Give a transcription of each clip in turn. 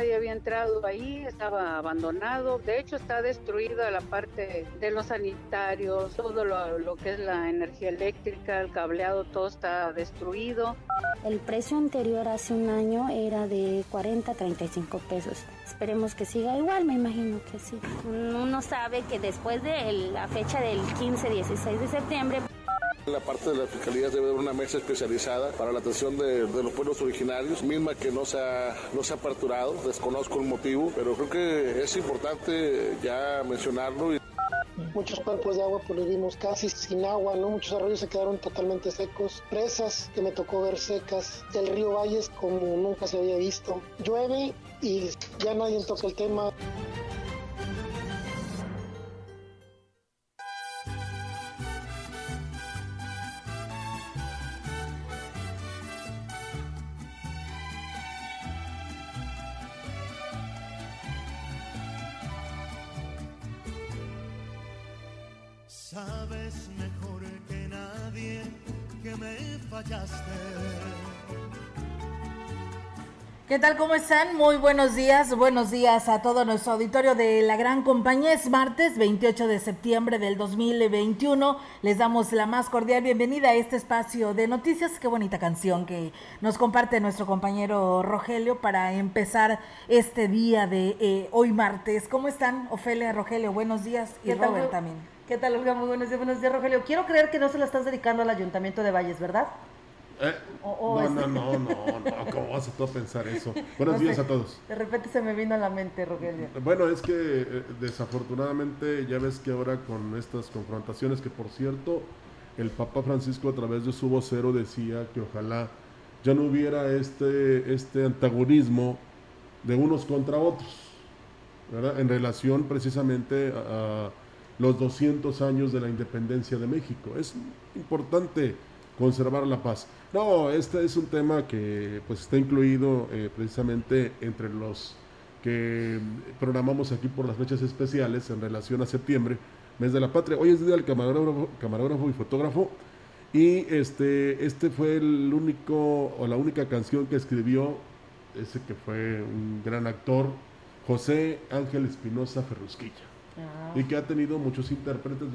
Nadie había entrado ahí, estaba abandonado. De hecho, está destruida la parte de los sanitarios, todo lo, que es la energía eléctrica, el cableado, todo está destruido. El precio anterior hace un año era de 40 a 35 pesos. Esperemos que siga igual, me imagino que sí. Uno sabe que después de la fecha del 15-16 de septiembre la parte de la fiscalía debe haber una mesa especializada para la atención de, los pueblos originarios, misma que no se, ha, no se ha aperturado, desconozco el motivo, pero creo que es importante ya mencionarlo. Muchos cuerpos de agua pues vimos casi sin agua, ¿no? Muchos arroyos se quedaron totalmente secos. Presas que me tocó ver secas. Del río Valles como nunca se había visto. Llueve y ya nadie toca el tema. ¿Qué tal? ¿Cómo están? Muy buenos días. Buenos días a todo nuestro auditorio de la gran compañía. Es martes 28 de septiembre del 2021. Les damos la más cordial bienvenida a este espacio de noticias. Qué bonita canción que nos comparte nuestro compañero Rogelio para empezar este día de eh, hoy martes. ¿Cómo están, Ofelia, Rogelio? Buenos días. Y Robert también. ¿Qué tal, Olga? Muy buenos días. Buenos días, Rogelio. Quiero creer que no se la estás dedicando al Ayuntamiento de Valles, ¿verdad? Eh, no, no, no, no, no, ¿cómo vas a pensar eso? Buenos días a todos. De repente se me vino a la mente, Rogelio. Bueno, es que eh, desafortunadamente ya ves que ahora con estas confrontaciones, que por cierto, el Papa Francisco a través de su vocero decía que ojalá ya no hubiera este, este antagonismo de unos contra otros, ¿verdad? En relación precisamente a los 200 años de la independencia de México. Es importante conservar la paz. No, este es un tema que pues está incluido eh, precisamente entre los que programamos aquí por las fechas especiales en relación a septiembre, mes de la patria. Hoy es día del camarógrafo, camarógrafo y fotógrafo y este, este fue el único o la única canción que escribió ese que fue un gran actor, José Ángel Espinosa Ferrusquilla, ah. y que ha tenido muchos intérpretes,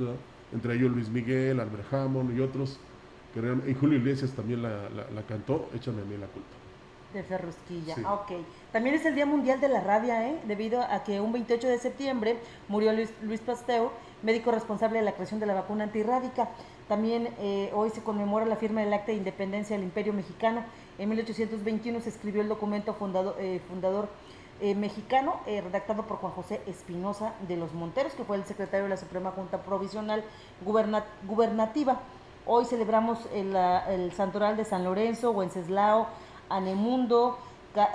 entre ellos Luis Miguel, Albert Hammond y otros y Julio Iglesias también la, la, cantó, Échame a mí la culpa. De Ferrusquilla, ok. También es el Día Mundial de la Rabia, ¿eh? debido a que un 28 de septiembre murió Luis, Luis Pasteur, médico responsable de la creación de la vacuna antirrábica. También eh, hoy se conmemora la firma del Acta de Independencia del Imperio Mexicano. En 1821 se escribió el documento fundado, eh, fundador eh, mexicano, redactado por Juan José Espinosa de los Monteros, que fue el secretario de la Suprema Junta Provisional Gubernativa. Hoy celebramos el, el Santoral de San Lorenzo, Wenceslao, Anemundo,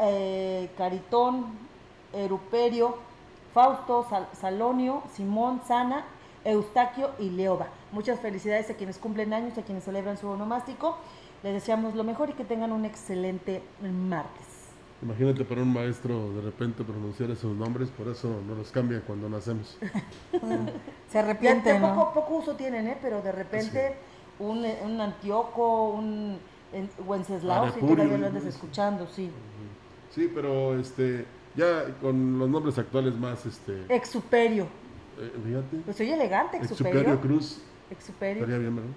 eh, Caritón, Eruperio, Fausto, Salonio, Simón, Sana, Eustaquio y Leoba. Muchas felicidades a quienes cumplen años, a quienes celebran su onomástico. Les deseamos lo mejor y que tengan un excelente martes. Imagínate para un maestro de repente pronunciar esos nombres, por eso no los cambia cuando nacemos. Se arrepiente, ¿no? poco, uso tienen, ¿eh? Pero de repente un, un Antioco, un Wenceslao, si todavía lo andas escuchando, sí. Sí, pero este, ya con los nombres actuales más, este... Exuperio. Eh, fíjate. Pues soy elegante, Exuperio. Exuperio Cruz. Exuperio. Estaría bien, ¿verdad?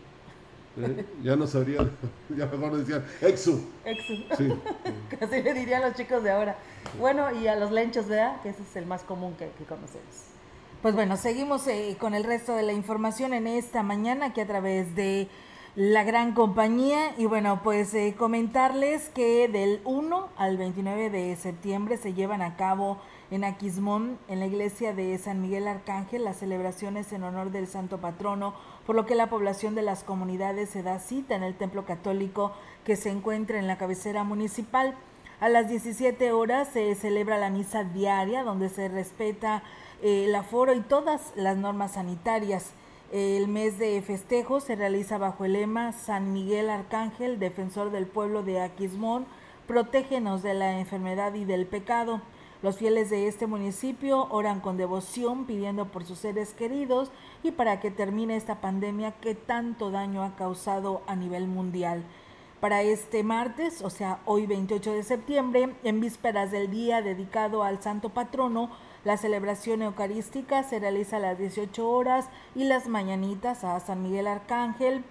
Eh, ya no sabría, ya mejor decían Exu. Exu. Sí. Así le dirían los chicos de ahora. Bueno, y a los lenchos, ¿verdad? Que ese es el más común que, que conocemos. Pues bueno, seguimos eh, con el resto de la información en esta mañana que a través de la gran compañía. Y bueno, pues eh, comentarles que del 1 al 29 de septiembre se llevan a cabo en Aquismón, en la iglesia de San Miguel Arcángel, las celebraciones en honor del santo patrono, por lo que la población de las comunidades se da cita en el templo católico que se encuentra en la cabecera municipal. A las 17 horas se celebra la misa diaria donde se respeta eh, el aforo y todas las normas sanitarias. El mes de festejo se realiza bajo el lema San Miguel Arcángel, defensor del pueblo de Aquismón, protégenos de la enfermedad y del pecado. Los fieles de este municipio oran con devoción pidiendo por sus seres queridos y para que termine esta pandemia que tanto daño ha causado a nivel mundial. Para este martes, o sea, hoy 28 de septiembre, en vísperas del día dedicado al Santo Patrono, la celebración eucarística se realiza a las 18 horas y las mañanitas a San Miguel Arcángel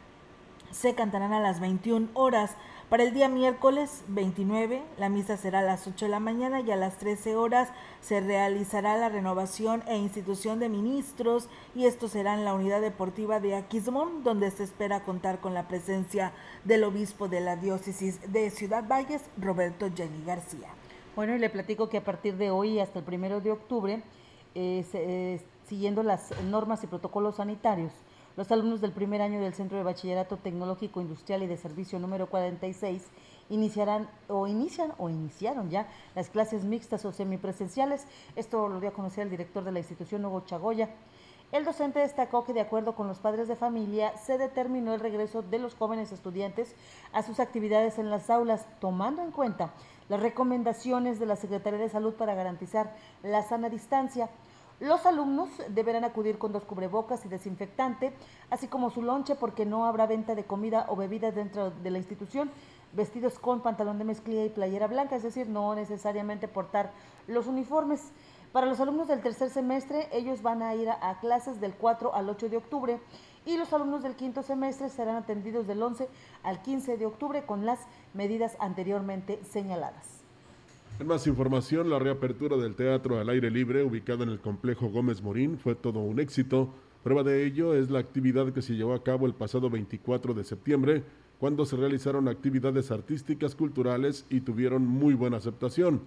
se cantarán a las 21 horas. Para el día miércoles 29, la misa será a las 8 de la mañana y a las 13 horas se realizará la renovación e institución de ministros y esto será en la unidad deportiva de Aquismón, donde se espera contar con la presencia del obispo de la diócesis de Ciudad Valles, Roberto Jenny García. Bueno, y le platico que a partir de hoy hasta el primero de octubre, eh, eh, siguiendo las normas y protocolos sanitarios, los alumnos del primer año del Centro de Bachillerato Tecnológico Industrial y de Servicio número 46 iniciarán o inician o iniciaron ya las clases mixtas o semipresenciales. Esto lo dio a conocer el director de la institución, Hugo Chagoya. El docente destacó que de acuerdo con los padres de familia se determinó el regreso de los jóvenes estudiantes a sus actividades en las aulas, tomando en cuenta las recomendaciones de la Secretaría de Salud para garantizar la sana distancia. Los alumnos deberán acudir con dos cubrebocas y desinfectante, así como su lonche porque no habrá venta de comida o bebidas dentro de la institución, vestidos con pantalón de mezclilla y playera blanca, es decir, no necesariamente portar los uniformes. Para los alumnos del tercer semestre, ellos van a ir a, a, clases del 4 al 8 de octubre y los alumnos del quinto semestre serán atendidos del 11 al 15 de octubre con las medidas anteriormente señaladas. Más información, la reapertura del teatro al aire libre ubicado en el complejo Gómez Morín fue todo un éxito. Prueba de ello es la actividad que se llevó a cabo el pasado 24 de septiembre, cuando se realizaron actividades artísticas, culturales y tuvieron muy buena aceptación.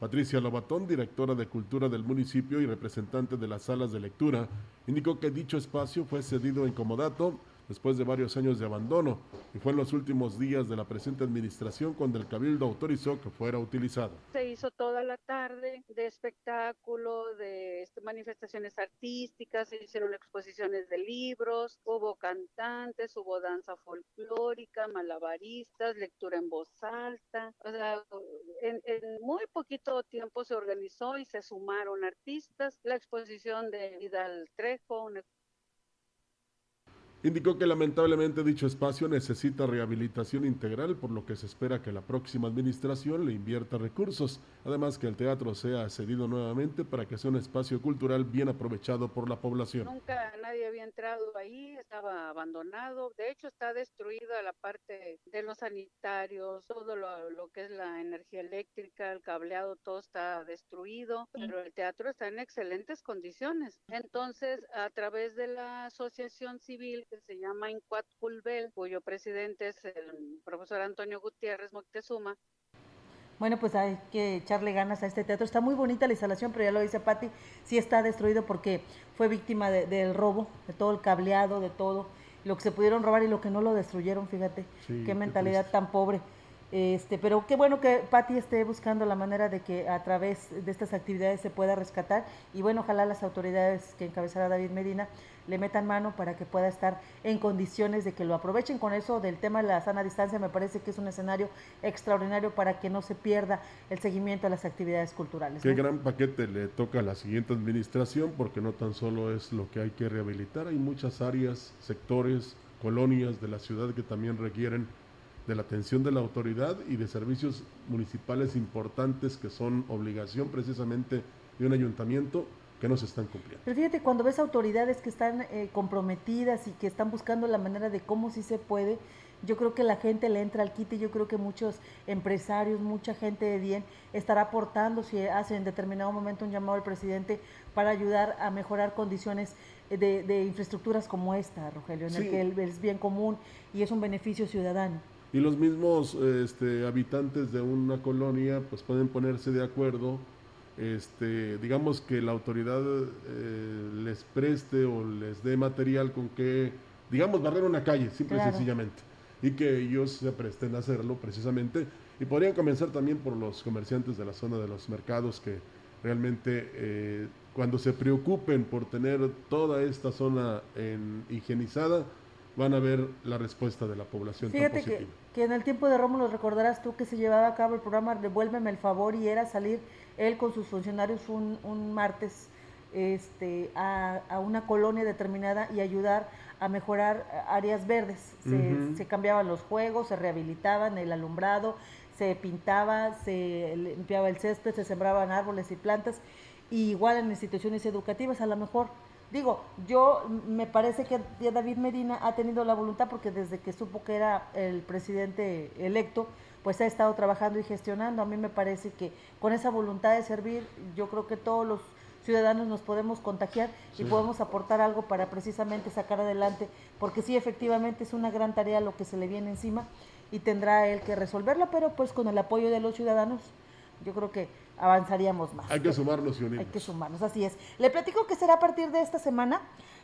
Patricia Lobatón, directora de Cultura del municipio y representante de las salas de lectura, indicó que dicho espacio fue cedido en comodato después de varios años de abandono y fue en los últimos días de la presente administración cuando el Cabildo autorizó que fuera utilizado. Se hizo toda la tarde de espectáculo, de este, manifestaciones artísticas, se hicieron exposiciones de libros, hubo cantantes, hubo danza folclórica, malabaristas, lectura en voz alta. O sea, en, en muy poquito tiempo se organizó y se sumaron artistas. La exposición de Vidal Trejo, una Indicó que lamentablemente dicho espacio necesita rehabilitación integral, por lo que se espera que la próxima administración le invierta recursos, además que el teatro sea cedido nuevamente para que sea un espacio cultural bien aprovechado por la población. Nunca nadie había entrado ahí, estaba abandonado, de hecho está destruida la parte de los sanitarios, todo lo, lo que es la energía eléctrica, el cableado, todo está destruido, pero el teatro está en excelentes condiciones. Entonces, a través de la asociación civil, que se llama Incuat Culbel, cuyo presidente es el profesor Antonio Gutiérrez Moctezuma. Bueno, pues hay que echarle ganas a este teatro. Está muy bonita la instalación, pero ya lo dice Patti, sí está destruido porque fue víctima de, del robo, de todo el cableado, de todo, lo que se pudieron robar y lo que no lo destruyeron, fíjate, sí, qué mentalidad qué tan pobre. Este, pero qué bueno que Patti esté buscando la manera de que a través de estas actividades se pueda rescatar y bueno, ojalá las autoridades que encabezará David Medina le metan mano para que pueda estar en condiciones de que lo aprovechen. Con eso del tema de la sana distancia me parece que es un escenario extraordinario para que no se pierda el seguimiento a las actividades culturales. Qué ¿no? gran paquete le toca a la siguiente administración porque no tan solo es lo que hay que rehabilitar, hay muchas áreas, sectores, colonias de la ciudad que también requieren de la atención de la autoridad y de servicios municipales importantes que son obligación precisamente de un ayuntamiento que no se están cumpliendo. Pero fíjate, cuando ves autoridades que están eh, comprometidas y que están buscando la manera de cómo sí se puede, yo creo que la gente le entra al quite, yo creo que muchos empresarios, mucha gente de bien estará aportando si hace en determinado momento un llamado al presidente para ayudar a mejorar condiciones de, infraestructuras como esta, Rogelio, en el que es bien común y es un beneficio ciudadano. Y los mismos este, habitantes de una colonia pues pueden ponerse de acuerdo, este, digamos que la autoridad eh, les preste o les dé material con que, digamos, barrer una calle, simple y sencillamente, y que ellos se presten a hacerlo precisamente. Y podrían comenzar también por los comerciantes de la zona de los mercados que realmente eh, cuando se preocupen por tener toda esta zona en, higienizada, van a ver la respuesta de la población. Fíjate que, que, en el tiempo de Rómulo recordarás tú que se llevaba a cabo el programa Devuélveme el favor y era salir él con sus funcionarios un, un martes este, a, a, una colonia determinada y ayudar a mejorar áreas verdes. Se, se cambiaban los juegos, se rehabilitaban el alumbrado, se pintaba, se limpiaba el césped, se sembraban árboles y plantas igual en instituciones educativas, a lo mejor. Digo, yo me parece que David Medina ha tenido la voluntad porque desde que supo que era el presidente electo, pues ha estado trabajando y gestionando. A mí me parece que con esa voluntad de servir, yo creo que todos los ciudadanos nos podemos contagiar y podemos aportar algo para precisamente sacar adelante, porque sí, efectivamente es una gran tarea lo que se le viene encima y tendrá él que resolverla, pero pues con el apoyo de los ciudadanos, yo creo que avanzaríamos más. Hay que sumarnos y unirnos. Hay que sumarnos, así es. Le platico que será a partir de esta semana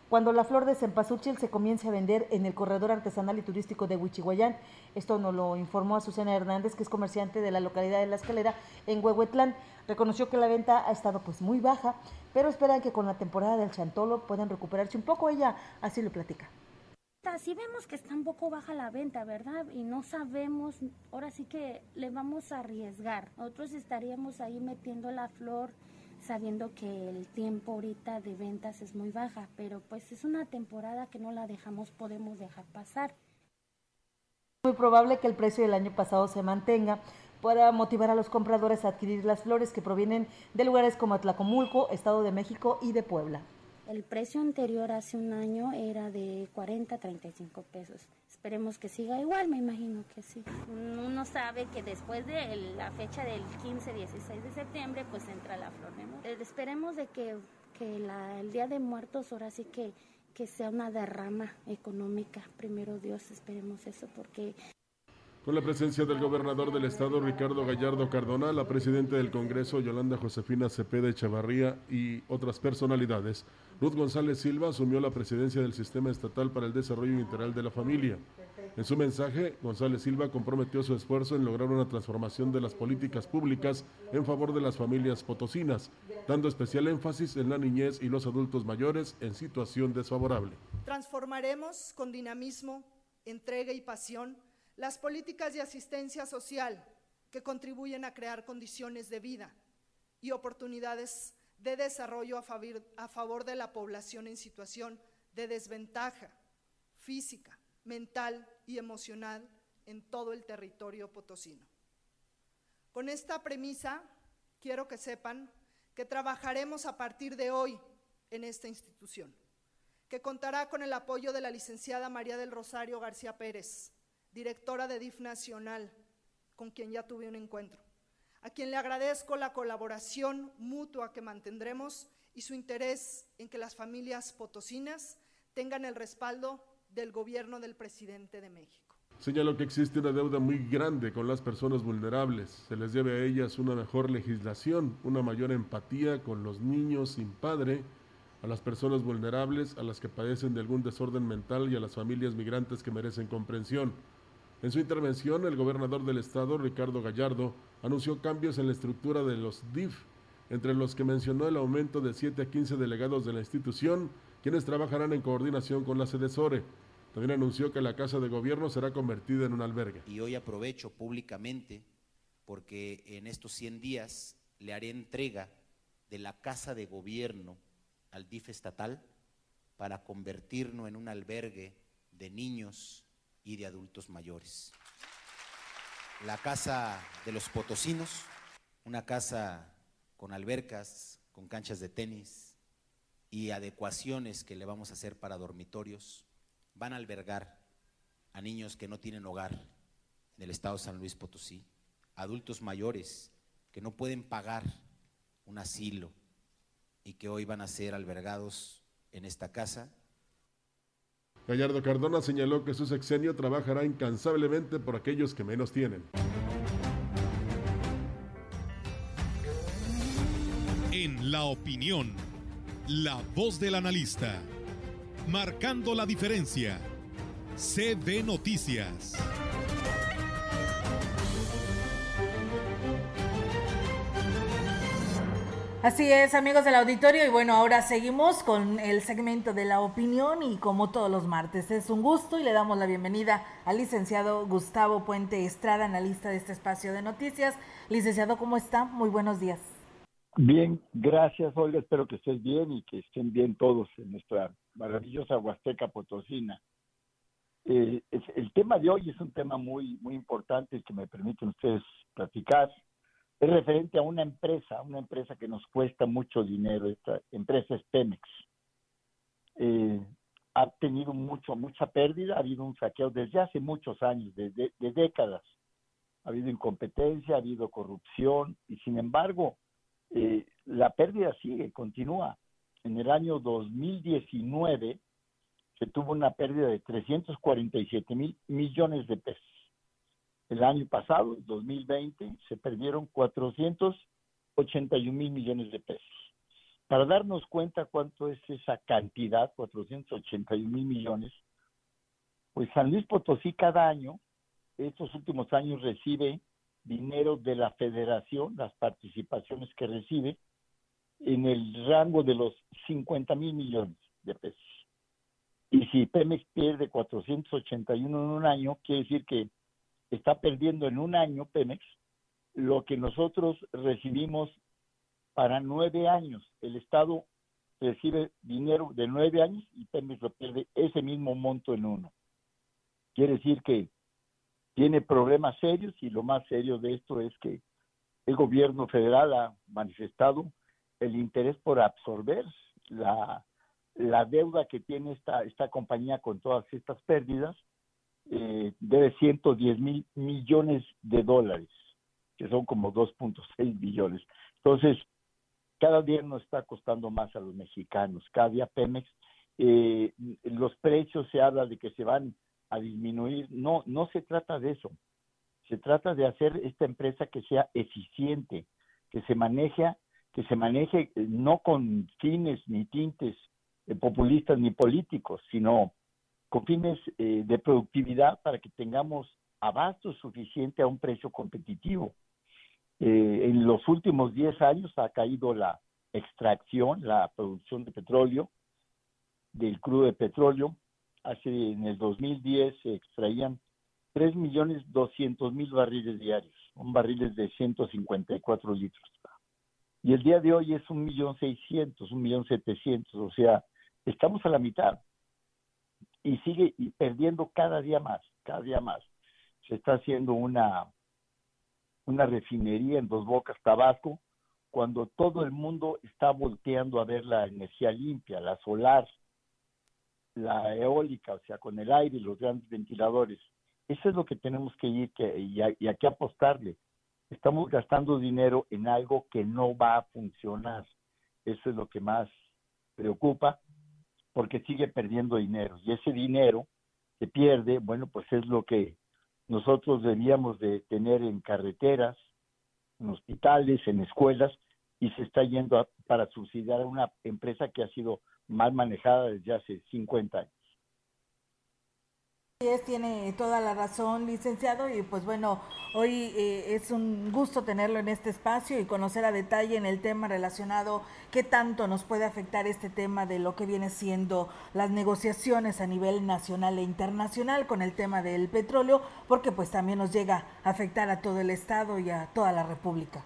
cuando la flor de cempasúchil se comience a vender en el corredor artesanal y turístico de Huichihuayán. Esto nos lo informó Azucena Hernández, que es comerciante de la localidad de La Escalera, en Huehuetlán. Reconoció que la venta ha estado pues muy baja, pero esperan que con la temporada del chantolo puedan recuperarse un poco. Ella así lo platica. Si vemos que está un poco baja la venta, ¿verdad? Y no sabemos, ahora sí que le vamos a arriesgar. Nosotros estaríamos ahí metiendo la flor sabiendo que el tiempo ahorita de ventas es muy baja, pero pues es una temporada que no la dejamos, podemos dejar pasar. Muy probable que el precio del año pasado se mantenga, pueda motivar a los compradores a adquirir las flores que provienen de lugares como Atlacomulco, Estado de México y de Puebla. El precio anterior hace un año era de 40 a 35 pesos. Esperemos que siga igual, me imagino que sí. Uno sabe que después de la fecha del 15, 16 de septiembre, pues entra la flor de muertos. Eh, esperemos de que, el Día de Muertos ahora sí que, que sea una derrama económica. Primero Dios, esperemos eso, porque con la presencia del gobernador del estado Ricardo Gallardo Cardona, la presidenta del Congreso Yolanda Josefina Cepeda Echavarría y otras personalidades, Ruth González Silva asumió la presidencia del Sistema Estatal para el Desarrollo Integral de la Familia. En su mensaje, González Silva comprometió su esfuerzo en lograr una transformación de las políticas públicas en favor de las familias potosinas, dando especial énfasis en la niñez y los adultos mayores en situación desfavorable. Transformaremos con dinamismo, entrega y pasión las políticas de asistencia social que contribuyen a crear condiciones de vida y oportunidades de desarrollo a favor, de la población en situación de desventaja física, mental y emocional en todo el territorio potosino. Con esta premisa, quiero que sepan que trabajaremos a partir de hoy en esta institución, que contará con el apoyo de la licenciada María del Rosario García Pérez, directora de DIF Nacional, con quien ya tuve un encuentro, a quien le agradezco la colaboración mutua que mantendremos y su interés en que las familias potosinas tengan el respaldo del gobierno del presidente de México. Señaló que existe una deuda muy grande con las personas vulnerables. Se les debe a ellas una mejor legislación, una mayor empatía con los niños sin padre, a las personas vulnerables, a las que padecen de algún desorden mental y a las familias migrantes que merecen comprensión. En su intervención, el gobernador del estado, Ricardo Gallardo, anunció cambios en la estructura de los DIF, entre los que mencionó el aumento de 7 a 15 delegados de la institución, quienes trabajarán en coordinación con la SEDESORE. También anunció que la Casa de Gobierno será convertida en un albergue. Y hoy aprovecho públicamente porque en estos 100 días le haré entrega de la Casa de Gobierno al DIF estatal para convertirnos en un albergue de niños y de adultos mayores. La casa de los potosinos, una casa con albercas, con canchas de tenis y adecuaciones que le vamos a hacer para dormitorios, van a albergar a niños que no tienen hogar en el estado de San Luis Potosí, adultos mayores que no pueden pagar un asilo y que hoy van a ser albergados en esta casa. Gallardo Cardona señaló que su sexenio trabajará incansablemente por aquellos que menos tienen. En la opinión, la voz del analista, marcando la diferencia. CB Noticias. Así es, amigos del auditorio, y bueno, ahora seguimos con el segmento de la opinión y como todos los martes, es un gusto y le damos la bienvenida al licenciado Gustavo Puente Estrada, analista de este espacio de noticias. Licenciado, ¿cómo está? Muy buenos días. Bien, gracias Olga, espero que estés bien y que estén bien todos en nuestra maravillosa Huasteca Potosina. Eh, el tema de hoy es un tema muy, muy importante que me permiten ustedes platicar es referente a una empresa, una empresa que nos cuesta mucho dinero, esta empresa es Pemex. Eh, ha tenido mucho, mucha pérdida, ha habido un saqueo desde hace muchos años, desde de décadas. Ha habido incompetencia, ha habido corrupción y sin embargo eh, la pérdida sigue, continúa. En el año 2019 se tuvo una pérdida de 347 mil millones de pesos el año pasado, 2020, se perdieron 481 mil millones de pesos. Para darnos cuenta cuánto es esa cantidad, 481 mil millones, pues San Luis Potosí cada año, estos últimos años recibe dinero de la federación, las participaciones que recibe, en el rango de los 50 mil millones de pesos. Y si Pemex pierde 481 en un año, quiere decir que está perdiendo en un año Pemex lo que nosotros recibimos para nueve años. El Estado recibe dinero de nueve años y Pemex lo pierde ese mismo monto en uno. Quiere decir que tiene problemas serios y lo más serio de esto es que el gobierno federal ha manifestado el interés por absorber la, deuda que tiene esta, esta compañía con todas estas pérdidas eh, debe 110 mil millones de dólares, que son como 2.6 billones. Entonces, cada día nos está costando más a los mexicanos. Cada día Pemex, eh, los precios se habla de que se van a disminuir. No, no se trata de eso. Se trata de hacer esta empresa que sea eficiente, que se maneje, que se maneje eh, no con fines ni tintes populistas ni políticos, sino con fines eh, de productividad para que tengamos abasto suficiente a un precio competitivo. Eh, en los últimos 10 años ha caído la extracción, la producción de petróleo, del crudo de petróleo. Hace en el 2010 se extraían 3 millones 200 mil barriles diarios, son barriles de 154 litros. Y el día de hoy es un millón seiscientos, un millón setecientos, o sea, estamos a la mitad y sigue perdiendo cada día más, cada día más. Se está haciendo una, una refinería en Dos Bocas, Tabasco, cuando todo el mundo está volteando a ver la energía limpia, la solar, la eólica, o sea, con el aire los grandes ventiladores. Eso es lo que tenemos que ir que, y, a, y apostarle. Estamos gastando dinero en algo que no va a funcionar. Eso es lo que más preocupa porque sigue perdiendo dinero. Y ese dinero que pierde, bueno, pues es lo que nosotros debíamos de tener en carreteras, en hospitales, en escuelas y se está yendo para subsidiar a una empresa que ha sido mal manejada desde hace 50 años tiene toda la razón, licenciado, y pues bueno, hoy eh, es un gusto tenerlo en este espacio y conocer a detalle en el tema relacionado qué tanto nos puede afectar este tema de lo que viene siendo las negociaciones a nivel nacional e internacional con el tema del petróleo, porque pues también nos llega a afectar a todo el Estado y a toda la República.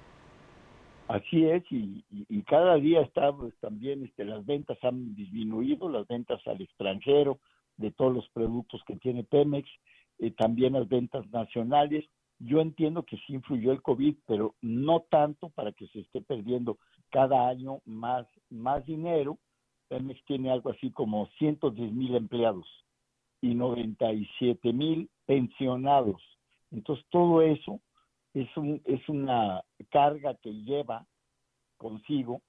Así es, y, cada día estamos también, este, las ventas han disminuido, las ventas al extranjero, de todos los productos que tiene Pemex, eh, también las ventas nacionales. Yo entiendo que sí influyó el COVID, pero no tanto para que se esté perdiendo cada año más, más dinero. Pemex tiene algo así como 110 mil empleados y 97 mil pensionados. Entonces todo eso es, un, es una carga que lleva consigo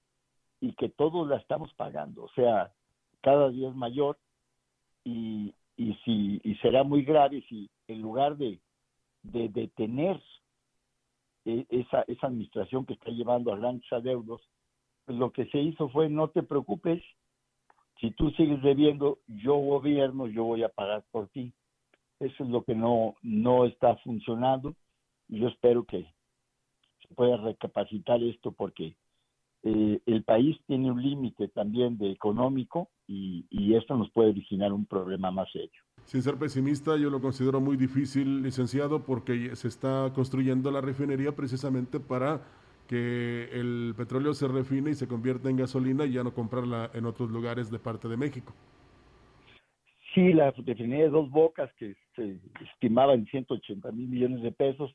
y que todos la estamos pagando. O sea, cada día es mayor y, y, si, y será muy grave si en lugar de, de detener e, esa, esa administración que está llevando a grandes adeudos, pues lo que se hizo fue no te preocupes, si tú sigues debiendo, yo gobierno, yo voy a pagar por ti. Eso es lo que no, no está funcionando. Yo espero que se pueda recapacitar esto porque eh, el país tiene un límite también de económico y, y esto nos puede originar un problema más serio. Sin ser pesimista, yo lo considero muy difícil, licenciado, porque se está construyendo la refinería precisamente para que el petróleo se refine y se convierta en gasolina y ya no comprarla en otros lugares de parte de México. Sí, la refinería de dos bocas que se estimaba en 180 mil millones de pesos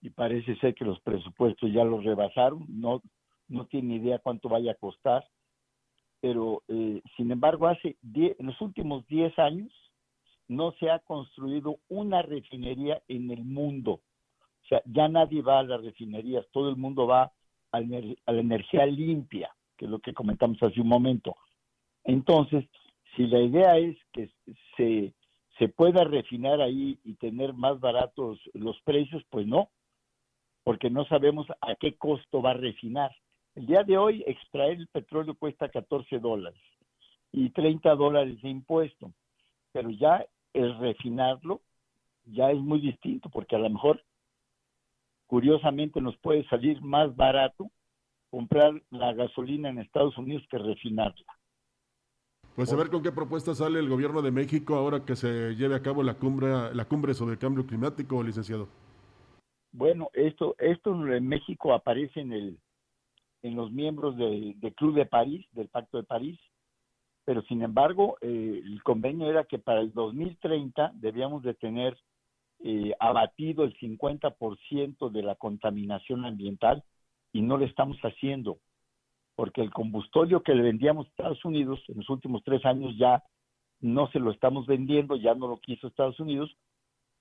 y parece ser que los presupuestos ya los rebasaron, no, no tiene idea cuánto vaya a costar, pero eh, sin embargo hace en los últimos 10 años no se ha construido una refinería en el mundo o sea, ya nadie va a las refinerías, todo el mundo va a, la energía limpia, que es lo que comentamos hace un momento. Entonces, si la idea es que se, se pueda refinar ahí y tener más baratos los precios, pues no, porque no sabemos a qué costo va a refinar. El día de hoy extraer el petróleo cuesta 14 dólares y 30 dólares de impuesto, pero ya el refinarlo ya es muy distinto, porque a lo mejor curiosamente nos puede salir más barato comprar la gasolina en Estados Unidos que refinarla. Pues a ver con qué propuesta sale el gobierno de México ahora que se lleve a cabo la cumbre, la cumbre sobre el cambio climático, licenciado. Bueno, esto, esto en México aparece en el, en los miembros del Club de París, del Pacto de París, pero sin embargo eh, el convenio era que para el 2030 debíamos de tener eh, abatido el 50% de la contaminación ambiental y no lo estamos haciendo, porque el combustorio que le vendíamos a Estados Unidos en los últimos tres años ya no se lo estamos vendiendo, ya no lo quiso Estados Unidos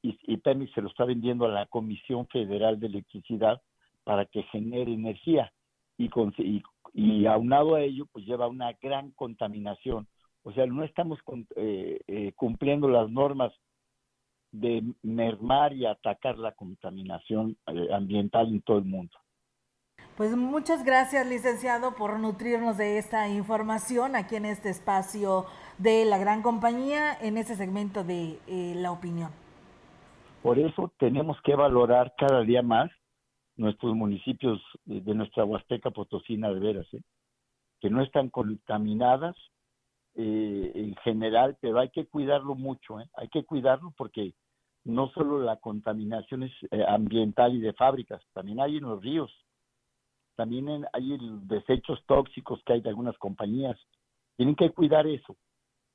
y, y Pemex se lo está vendiendo a la Comisión Federal de Electricidad para que genere energía y, y, aunado a ello pues lleva una gran contaminación. O sea, no estamos eh, eh, cumpliendo las normas de mermar y atacar la contaminación eh, ambiental en todo el mundo. Pues muchas gracias, licenciado, por nutrirnos de esta información aquí en este espacio de la gran compañía, en este segmento de eh, la opinión. Por eso tenemos que valorar cada día más nuestros municipios de nuestra Huasteca Potosina de veras, ¿eh? que no están contaminadas en general, pero hay que cuidarlo mucho, hay que cuidarlo porque no solo la contaminación es, eh, ambiental y de fábricas, también hay en los ríos, también hay desechos tóxicos que hay de algunas compañías. Tienen que cuidar eso,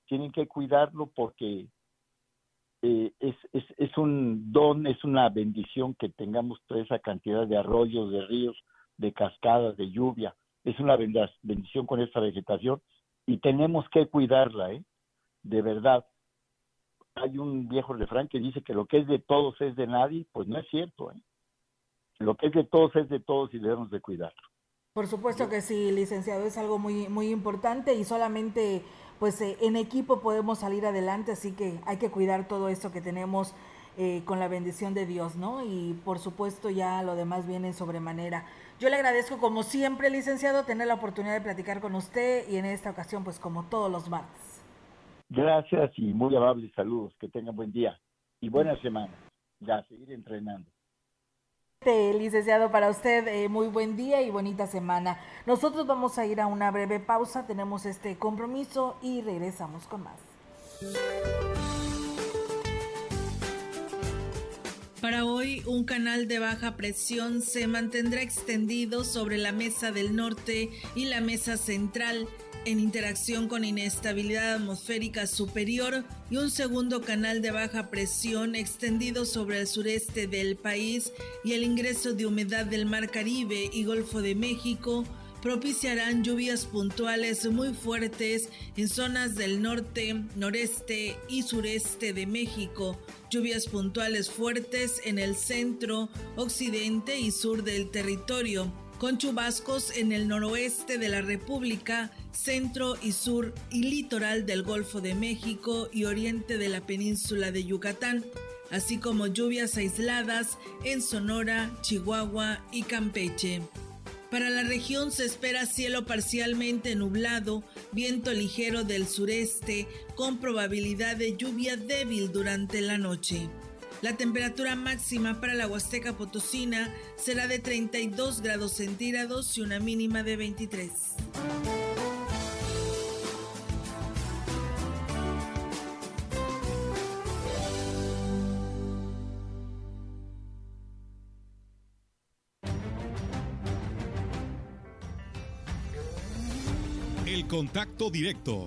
tienen que cuidarlo porque eh, es, es, es un don, es una bendición que tengamos toda esa cantidad de arroyos, de ríos, de cascadas, de lluvia. Es una bendición con esta vegetación y tenemos que cuidarla, ¿eh? De verdad hay un viejo refrán que dice que lo que es de todos es de nadie, pues no es cierto. ¿eh? Lo que es de todos es de todos y debemos de cuidarlo. Por supuesto que sí, licenciado, es algo muy muy importante y solamente pues eh, en equipo podemos salir adelante, así que hay que cuidar todo esto que tenemos eh, con la bendición de Dios, ¿no? Y por supuesto ya lo demás viene sobremanera. Yo le agradezco como siempre, licenciado, tener la oportunidad de platicar con usted y en esta ocasión pues como todos los martes. Gracias y muy amables saludos. Que tengan buen día y buena semana. Ya, seguir entrenando. Licenciado, para usted, eh, muy buen día y bonita semana. Nosotros vamos a ir a una breve pausa, tenemos este compromiso y regresamos con más. Para hoy, un canal de baja presión se mantendrá extendido sobre la mesa del norte y la mesa central en interacción con inestabilidad atmosférica superior y un segundo canal de baja presión extendido sobre el sureste del país y el ingreso de humedad del Mar Caribe y Golfo de México propiciarán lluvias puntuales muy fuertes en zonas del norte, noreste y sureste de México, lluvias puntuales fuertes en el centro, occidente y sur del territorio con chubascos en el noroeste de la República, centro y sur y litoral del Golfo de México y oriente de la península de Yucatán, así como lluvias aisladas en Sonora, Chihuahua y Campeche. Para la región se espera cielo parcialmente nublado, viento ligero del sureste, con probabilidad de lluvia débil durante la noche. La temperatura máxima para la Huasteca Potosina será de 32 grados centígrados y una mínima de 23. El contacto directo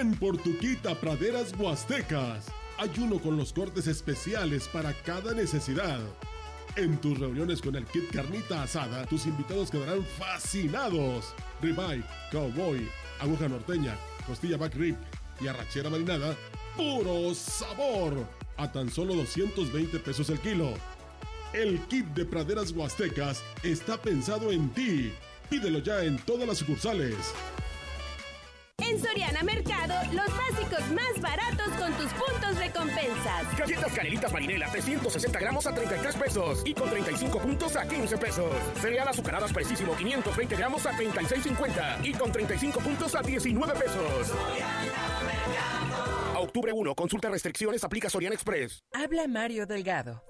Ven por tu kit a Praderas Huastecas. Hay uno con los cortes especiales para cada necesidad. En tus reuniones con el kit carnita asada, tus invitados quedarán fascinados. Ribeye, cowboy, aguja norteña, costilla back rib y arrachera marinada, puro sabor. A tan solo 220 pesos el kilo. El kit de Praderas Huastecas está pensado en ti. Pídelo ya en todas las sucursales. En Soriana Mercado, los básicos más baratos con tus puntos recompensas. Galletas Canelitas Marinela 360 gramos a 33 pesos y con 35 puntos a 15 pesos. Cereal azucaradas Precisísimo 520 gramos a 36.50 y con 35 puntos a 19 pesos. A octubre 1, consulta restricciones, aplica Soriana Express. Habla Mario Delgado.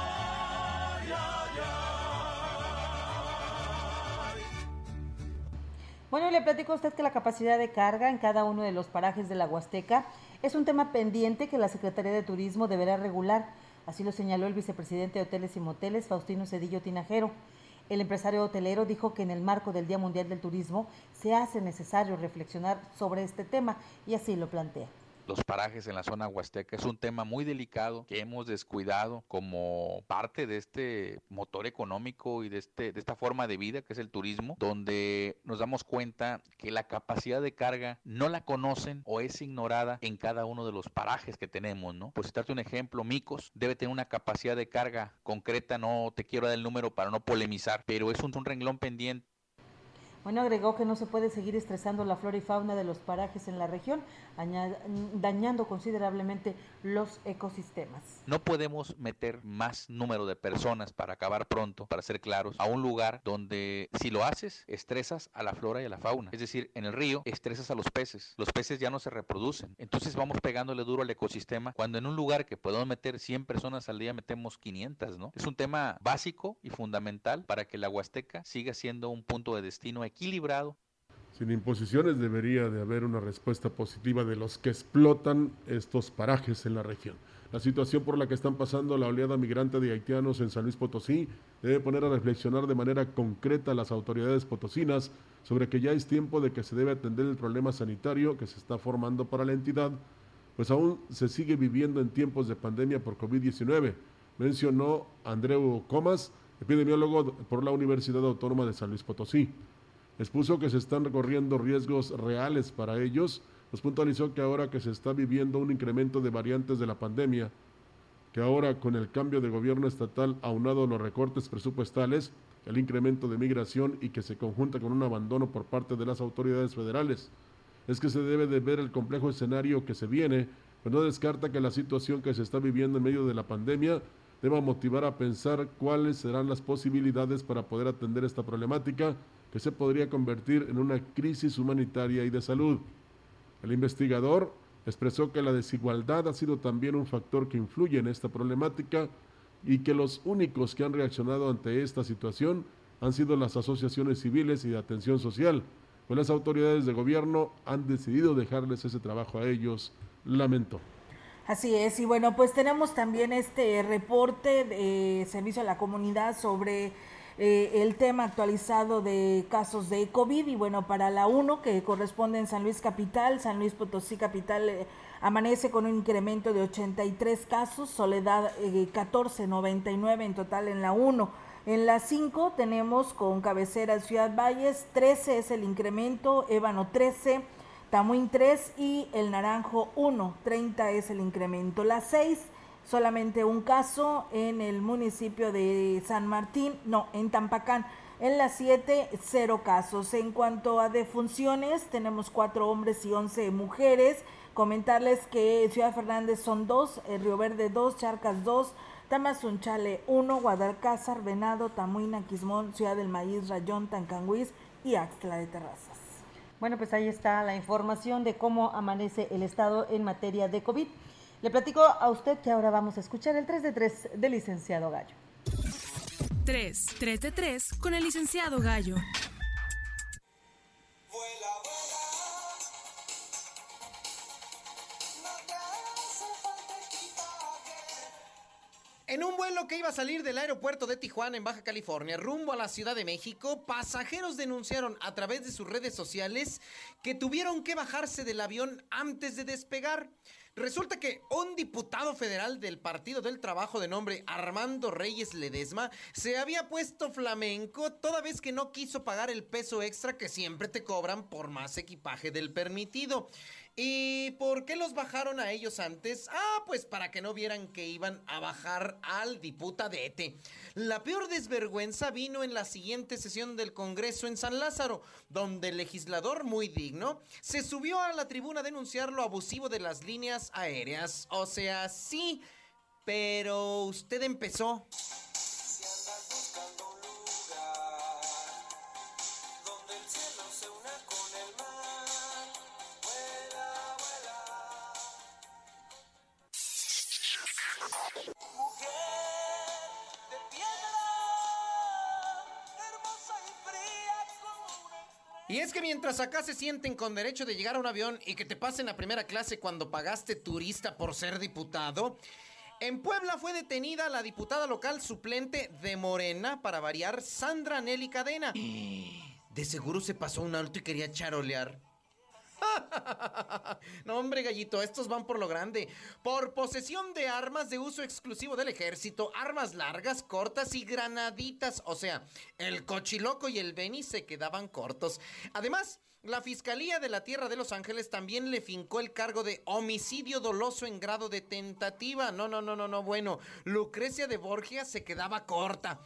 Bueno, le platico a usted que la capacidad de carga en cada uno de los parajes de la Huasteca es un tema pendiente que la Secretaría de Turismo deberá regular. Así lo señaló el vicepresidente de Hoteles y Moteles, Faustino Cedillo Tinajero. El empresario hotelero dijo que en el marco del Día Mundial del Turismo se hace necesario reflexionar sobre este tema y así lo plantea los parajes en la zona huasteca es un tema muy delicado que hemos descuidado como parte de este motor económico y de, este, de esta forma de vida que es el turismo, donde nos damos cuenta que la capacidad de carga no la conocen o es ignorada en cada uno de los parajes que tenemos, ¿no? Por citarte un ejemplo, Micos debe tener una capacidad de carga concreta, no te quiero dar el número para no polemizar, pero es un, un renglón pendiente Bueno, agregó que no se puede seguir estresando la flora y fauna de los parajes en la región, dañando considerablemente los ecosistemas. No podemos meter más número de personas para acabar pronto, para ser claros, a un lugar donde si lo haces, estresas a la flora y a la fauna. Es decir, en el río estresas a los peces. Los peces ya no se reproducen. Entonces vamos pegándole duro al ecosistema cuando en un lugar que podemos meter 100 personas al día metemos 500, ¿no? Es un tema básico y fundamental para que la Huasteca siga siendo un punto de destino equilibrado. Sin imposiciones debería de haber una respuesta positiva de los que explotan estos parajes en la región. La situación por la que están pasando la oleada migrante de haitianos en San Luis Potosí debe poner a reflexionar de manera concreta a las autoridades potosinas sobre que ya es tiempo de que se debe atender el problema sanitario que se está formando para la entidad, pues aún se sigue viviendo en tiempos de pandemia por COVID-19, mencionó Andreu Comas, epidemiólogo por la Universidad Autónoma de San Luis Potosí. Expuso que se están recorriendo riesgos reales para ellos, nos puntualizó que ahora que se está viviendo un incremento de variantes de la pandemia, que ahora con el cambio de gobierno estatal aunado a los recortes presupuestales, el incremento de migración y que se conjunta con un abandono por parte de las autoridades federales, es que se debe de ver el complejo escenario que se viene, pero no descarta que la situación que se está viviendo en medio de la pandemia deba motivar a pensar cuáles serán las posibilidades para poder atender esta problemática que se podría convertir en una crisis humanitaria y de salud. El investigador expresó que la desigualdad ha sido también un factor que influye en esta problemática y que los únicos que han reaccionado ante esta situación han sido las asociaciones civiles y de atención social, pues las autoridades de gobierno han decidido dejarles ese trabajo a ellos, lamentó. Así es, y bueno, pues tenemos también este reporte de servicio a la comunidad sobre eh, el tema actualizado de casos de COVID y bueno, para la 1 que corresponde en San Luis Capital, San Luis Potosí Capital eh, amanece con un incremento de 83 casos, Soledad eh, 1499 en total en la 1. En la 5 tenemos con cabecera Ciudad Valles, 13 es el incremento, Ébano 13, Tamuín 3 y el Naranjo 1, 30 es el incremento. La 6 solamente un caso en el municipio de San Martín, no, en Tampacán. En las siete, cero casos. En cuanto a defunciones, tenemos cuatro hombres y once mujeres. Comentarles que Ciudad Fernández son dos, Río Verde dos, Charcas dos, Tamazunchale uno, Guadalcázar, Venado, Tamuina, Quismón, Ciudad del Maíz, Rayón, Tancanguis y Axtla de Terrazas. Bueno, pues ahí está la información de cómo amanece el estado en materia de COVID. Le platico a usted que ahora vamos a escuchar el 3 de 3 del licenciado Gallo. 3, 3 de 3 con el licenciado Gallo. En un vuelo que iba a salir del aeropuerto de Tijuana en Baja California rumbo a la Ciudad de México, pasajeros denunciaron a través de sus redes sociales que tuvieron que bajarse del avión antes de despegar. Resulta que un diputado federal del Partido del Trabajo de nombre Armando Reyes Ledesma se había puesto flamenco toda vez que no quiso pagar el peso extra que siempre te cobran por más equipaje del permitido. ¿Y por qué los bajaron a ellos antes? Ah, pues para que no vieran que iban a bajar al diputadete. La peor desvergüenza vino en la siguiente sesión del Congreso en San Lázaro, donde el legislador muy digno se subió a la tribuna a denunciar lo abusivo de las líneas aéreas. O sea, sí, pero usted empezó. Acá se sienten con derecho de llegar a un avión y que te pasen a primera clase cuando pagaste turista por ser diputado, en Puebla fue detenida la diputada local suplente de Morena, para variar, Sandra Nelly Cadena. De seguro se pasó un alto y quería charolear. no, hombre, gallito, estos van por lo grande. Por posesión de armas de uso exclusivo del ejército, armas largas, cortas y granaditas. O sea, el cochiloco y el Beni se quedaban cortos. Además, la Fiscalía de la Tierra de Los Ángeles también le fincó el cargo de homicidio doloso en grado de tentativa. No, no, no, no, no, bueno. Lucrecia de Borgia se quedaba corta.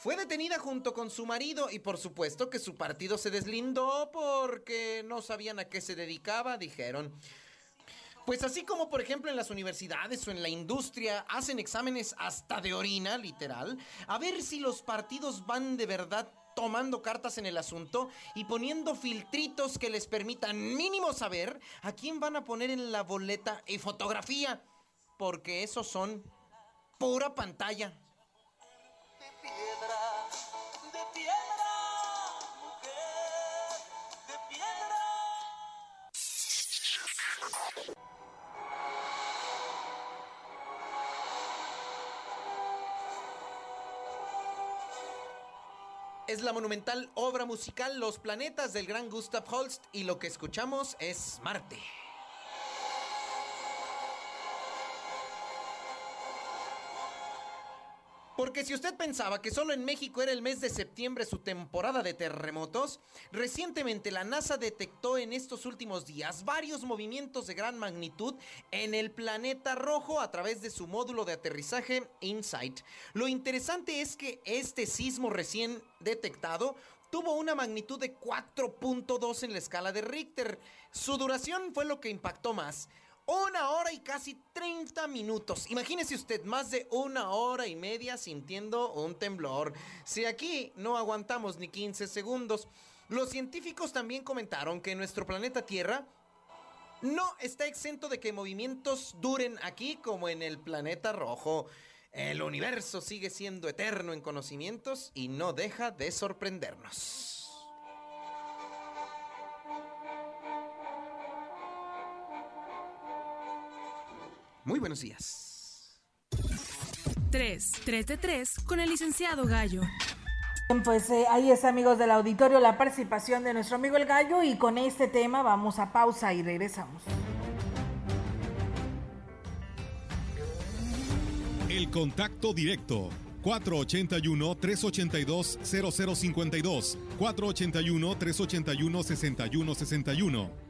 Fue detenida junto con su marido y por supuesto que su partido se deslindó porque no sabían a qué se dedicaba, dijeron. Pues así como por ejemplo en las universidades o en la industria hacen exámenes hasta de orina, literal, a ver si los partidos van de verdad tomando cartas en el asunto y poniendo filtritos que les permitan mínimo saber a quién van a poner en la boleta y fotografía, porque esos son pura pantalla. Es la monumental obra musical Los planetas del gran Gustav Holst y lo que escuchamos es Marte. Porque si usted pensaba que solo en México era el mes de septiembre su temporada de terremotos, recientemente la NASA detectó en estos últimos días varios movimientos de gran magnitud en el planeta rojo a través de su módulo de aterrizaje InSight. Lo interesante es que este sismo recién detectado tuvo una magnitud de 4.2 en la escala de Richter. Su duración fue lo que impactó más. Una hora y casi 30 minutos. Imagínese usted, más de una hora y media sintiendo un temblor. Si aquí no aguantamos ni 15 segundos. Los científicos también comentaron que nuestro planeta Tierra no está exento de que movimientos duren aquí como en el planeta rojo. El universo sigue siendo eterno en conocimientos y no deja de sorprendernos. Muy buenos días. 3, 3 de 3 con el licenciado Gallo. Pues eh, ahí es amigos del auditorio la participación de nuestro amigo el gallo y con este tema vamos a pausa y regresamos. El contacto directo 481-382-0052, 481-381-6161.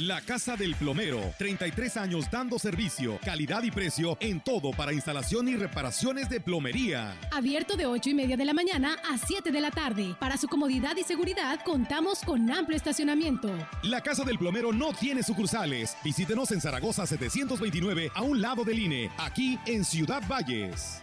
La Casa del Plomero, 33 años dando servicio, calidad y precio en todo para instalación y reparaciones de plomería. Abierto de 8 y media de la mañana a 7 de la tarde. Para su comodidad y seguridad contamos con amplio estacionamiento. La Casa del Plomero no tiene sucursales. Visítenos en Zaragoza 729 a un lado del INE, aquí en Ciudad Valles.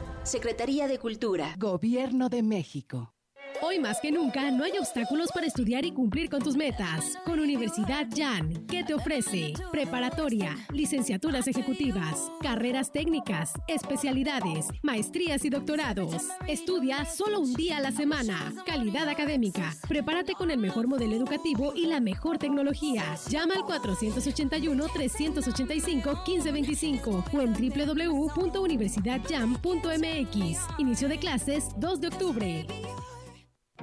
Secretaría de Cultura. Gobierno de México. Hoy más que nunca no hay obstáculos para estudiar y cumplir con tus metas. Con Universidad Jan, ¿qué te ofrece? Preparatoria, licenciaturas ejecutivas, carreras técnicas, especialidades, maestrías y doctorados. Estudia solo un día a la semana. Calidad académica. Prepárate con el mejor modelo educativo y la mejor tecnología. Llama al 481-385-1525 o en www.universidadjam.mx. Inicio de clases 2 de octubre.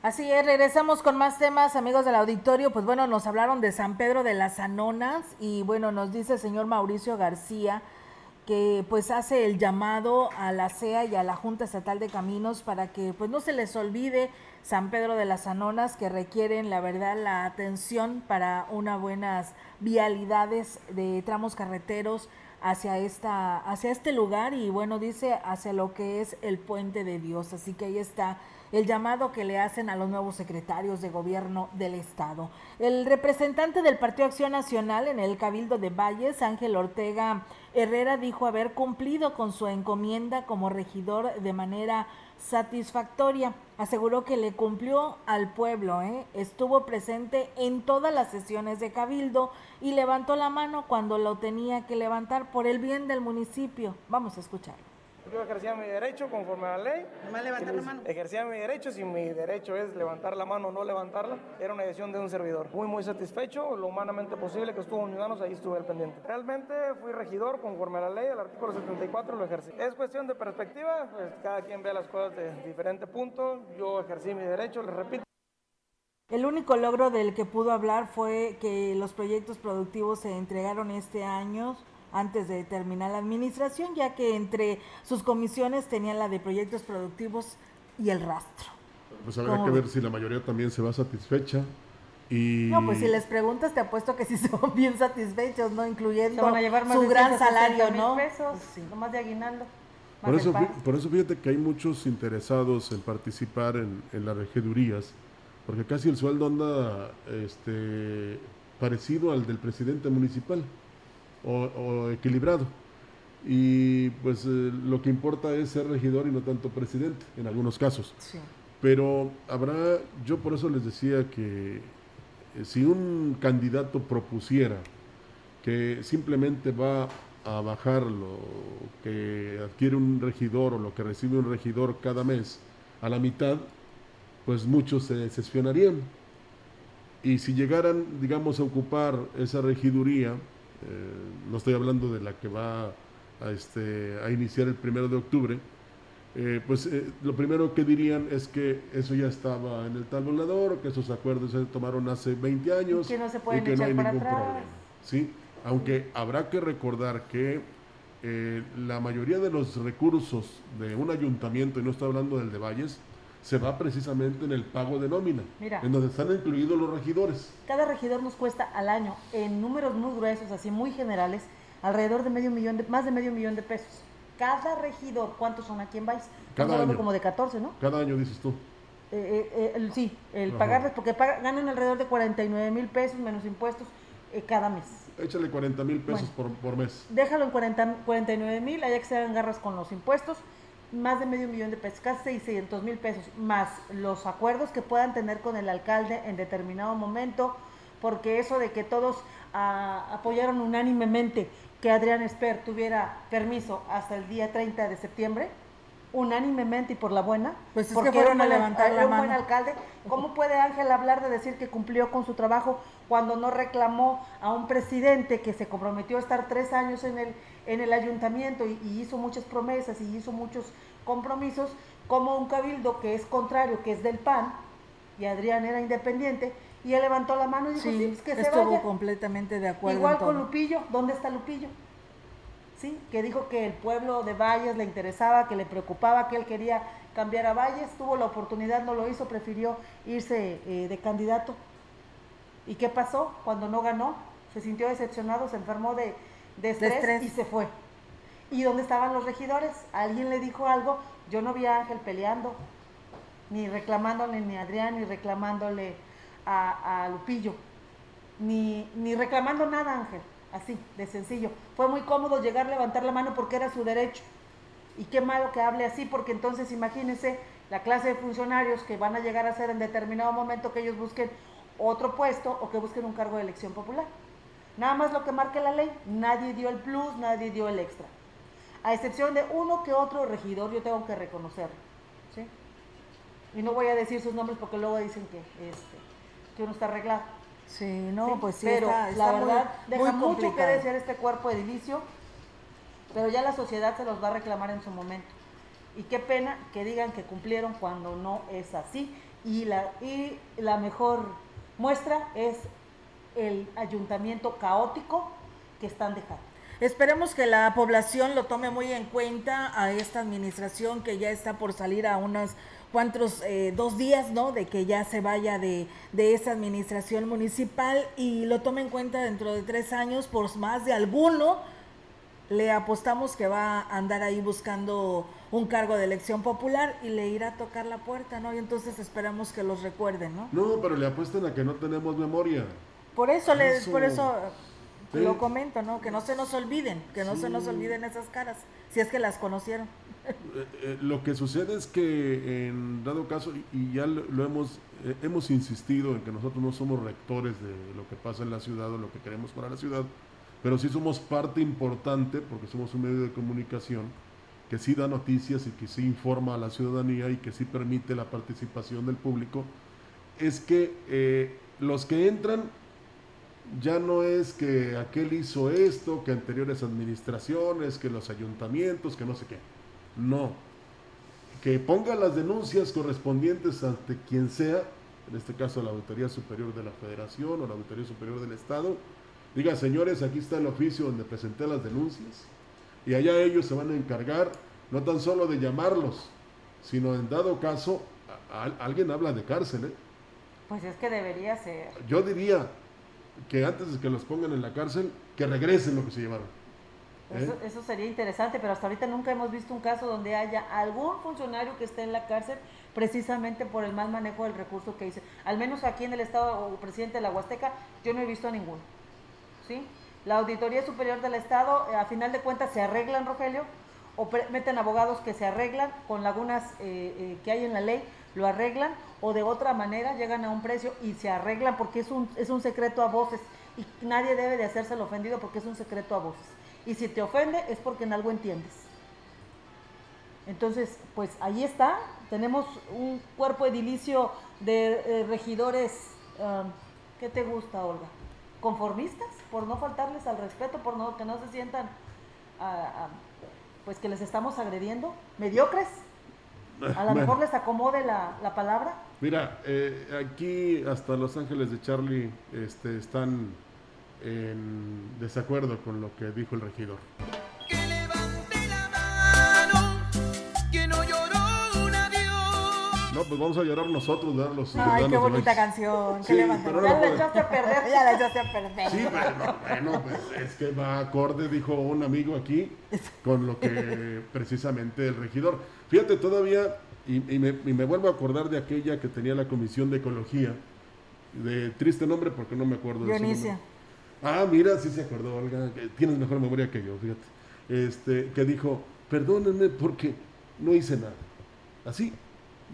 Así es, regresamos con más temas, amigos del auditorio. Pues bueno, nos hablaron de San Pedro de las Anonas y bueno, nos dice el señor Mauricio García que pues hace el llamado a la CEA y a la Junta Estatal de Caminos para que pues no se les olvide San Pedro de las Anonas que requieren la verdad la atención para unas buenas vialidades de tramos carreteros hacia esta hacia este lugar y bueno dice hacia lo que es el puente de Dios así que ahí está el llamado que le hacen a los nuevos secretarios de gobierno del estado. El representante del Partido Acción Nacional en el Cabildo de Valles, Ángel Ortega Herrera, dijo haber cumplido con su encomienda como regidor de manera satisfactoria. Aseguró que le cumplió al pueblo, ¿eh? estuvo presente en todas las sesiones de Cabildo y levantó la mano cuando lo tenía que levantar por el bien del municipio. Vamos a escucharlo. Yo ejercía mi derecho conforme a la ley. Nomás levantar la mano. Ejercía mi derecho, si mi derecho es levantar la mano o no levantarla, era una decisión de un servidor. Muy, muy satisfecho, lo humanamente posible que estuvo unidad, ahí estuve al pendiente. Realmente fui regidor conforme a la ley, el artículo 74 lo ejercí. Es cuestión de perspectiva, pues cada quien ve las cosas de diferente punto. Yo ejercí mi derecho, les repito. El único logro del que pudo hablar fue que los proyectos productivos se entregaron este año antes de terminar la administración, ya que entre sus comisiones tenían la de proyectos productivos y el rastro. Pues habrá que ver si la mayoría también se va satisfecha. Y... No, pues si les preguntas, te apuesto que sí son bien satisfechos, ¿no? Incluyendo su gran salario, ¿no? pesos, sí. nomás de aguinaldo. Por eso, por eso fíjate que hay muchos interesados en participar en, en las regidurías, porque casi el sueldo anda este, parecido al del presidente municipal o, equilibrado. Y pues eh, lo que importa es ser regidor y no tanto presidente, en algunos casos. Pero habrá, yo por eso les decía que eh, si un candidato propusiera que simplemente va a bajar lo que adquiere un regidor o lo que recibe un regidor cada mes a la mitad, pues muchos se decepcionarían. Y si llegaran, digamos, a ocupar esa regiduría, no estoy hablando de la que va a, este, a iniciar el primero de octubre, eh, pues eh, lo primero que dirían es que eso ya estaba en el tabulador, que esos acuerdos se tomaron hace 20 años y que no, se y que no hay ningún problema. ¿sí? Aunque habrá que recordar que la mayoría de los recursos de un ayuntamiento, y no estoy hablando del de Valles, se va precisamente en el pago de nómina, en donde están incluidos los regidores. Cada regidor nos cuesta al año, en números muy gruesos, así muy generales, alrededor de medio millón, de, más de medio millón de pesos. Cada regidor, ¿cuántos son aquí en Vice? Cada año. como de 14, ¿no? Cada año, dices tú. Eh, eh, eh sí, el pagarles, porque ganan alrededor de 49 mil pesos menos impuestos eh, cada mes. Échale 40 mil pesos por, por, mes. Déjalo en 40, 49 mil, allá que se hagan garras con los impuestos más de medio millón de pesos, casi 600 mil pesos, más los acuerdos que puedan tener con el alcalde en determinado momento, porque eso de que todos ah, apoyaron unánimemente que Adrián Esper tuviera permiso hasta el día 30 de septiembre, unánimemente y por la buena, pues porque fueron a levantar un buen alcalde. ¿Cómo puede Ángel hablar de decir que cumplió con su trabajo cuando no reclamó a un presidente que se comprometió a estar tres años en el en el ayuntamiento y, hizo muchas promesas y hizo muchos compromisos, como un cabildo que es contrario, que es del PAN, y Adrián era independiente, y él levantó la mano y dijo, sí, pues que se estuvo completamente de acuerdo. Igual con Lupillo, ¿dónde está Lupillo? Sí, que dijo que el pueblo de Valles le interesaba, que le preocupaba, que él quería cambiar a Valles, tuvo la oportunidad, no lo hizo, prefirió irse eh, de candidato. ¿Y qué pasó cuando no ganó? Se sintió decepcionado, se enfermó de, de estrés, y se fue. ¿Y dónde estaban los regidores? Alguien le dijo algo, yo no vi a Ángel peleando, ni reclamándole ni a Adrián, ni reclamándole a, Lupillo, ni, ni reclamando nada Ángel, así, de sencillo. Fue muy cómodo llegar, levantar la mano porque era su derecho. Y qué malo que hable así, porque entonces imagínense la clase de funcionarios que van a llegar a ser en determinado momento que ellos busquen otro puesto o que busquen un cargo de elección popular. Nada más lo que marque la ley. Nadie dio el plus, nadie dio el extra. A excepción de uno que otro regidor, yo tengo que reconocerlo. ¿sí? Y no voy a decir sus nombres porque luego dicen que, este, que uno está arreglado. Sí, no, pues sí, pero la verdad deja mucho que decir este cuerpo edilicio, pero ya la sociedad se los va a reclamar en su momento. Y qué pena que digan que cumplieron cuando no es así y la, y la mejor muestra es el ayuntamiento caótico que están dejando. Esperemos que la población lo tome muy en cuenta a esta administración que ya está por salir a unos cuantos, eh, dos días, ¿no? De que ya se vaya de, de esa administración municipal y lo tome en cuenta dentro de tres años, por más de alguno, le apostamos que va a andar ahí buscando un cargo de elección popular y le irá a tocar la puerta, ¿no? Y entonces esperamos que los recuerden, ¿no? No, pero le apuestan a que no tenemos memoria. Por eso, le, Eso. por eso Sí. lo comento, ¿no? Que no se nos olviden, que no se nos olviden esas caras, si es que las conocieron. Eh, eh, lo que sucede es que en dado caso, y- y ya lo, lo hemos, eh, hemos insistido en que nosotros no somos rectores de lo que pasa en la ciudad o lo que queremos para la ciudad, pero sí somos parte importante, porque somos un medio de comunicación, que sí da noticias y que sí informa a la ciudadanía y que sí permite la participación del público, es que eh, los que entran ya no es que aquel hizo esto, que anteriores administraciones, que los ayuntamientos, que no sé qué. No. Que ponga las denuncias correspondientes ante quien sea, en este caso la Auditoría Superior de la Federación o la Auditoría Superior del Estado, diga, señores, aquí está el oficio donde presenté las denuncias, y allá ellos se van a encargar no tan solo de llamarlos, sino en dado caso, a- a- alguien habla de cárcel, ¿eh? Pues es que debería ser. Yo diría que antes de que los pongan en la cárcel, que regresen lo que se llevaron. ¿eh? Eso, eso sería interesante, pero hasta ahorita nunca hemos visto un caso donde haya algún funcionario que esté en la cárcel precisamente por el mal manejo del recurso que hice. Al menos aquí en el Estado o presidente de la Huasteca, yo no he visto a ninguno. ¿sí? La Auditoría Superior del Estado, eh, a final de cuentas, se arreglan, Rogelio, o meten abogados que se arreglan con lagunas eh, eh, que hay en la ley, lo arreglan, o de otra manera llegan a un precio y se arreglan porque es un, es un secreto a voces y nadie debe de hacerse el ofendido porque es un secreto a voces. Y si te ofende es porque en algo entiendes. Entonces, pues ahí está, tenemos un cuerpo edilicio de regidores, ah, ¿qué te gusta, Olga? ¿Conformistas? Por no faltarles al respeto, por no que no se sientan, ah, ah, pues que les estamos agrediendo, mediocres. A lo Bueno. mejor les acomode la, la palabra. Mira, eh, aquí hasta Los Ángeles de Charlie este, están en desacuerdo con lo que dijo el regidor. No, pues vamos a llorar nosotros, ¿verdad? Los Ay, qué bonita canción. Sí, que levanta- pero ya no la echaste a perder. ya la echaste a perder. Sí, pero no, bueno, pues es que va acorde, dijo un amigo aquí, con lo que precisamente el regidor. Fíjate, todavía, y, y me, y me vuelvo a acordar de aquella que tenía la Comisión de Ecología, de triste nombre porque no me acuerdo de su. Ah, mira, sí se acordó, Olga, tienes mejor memoria que yo, fíjate. Este, que dijo, perdónenme porque no hice nada. Así,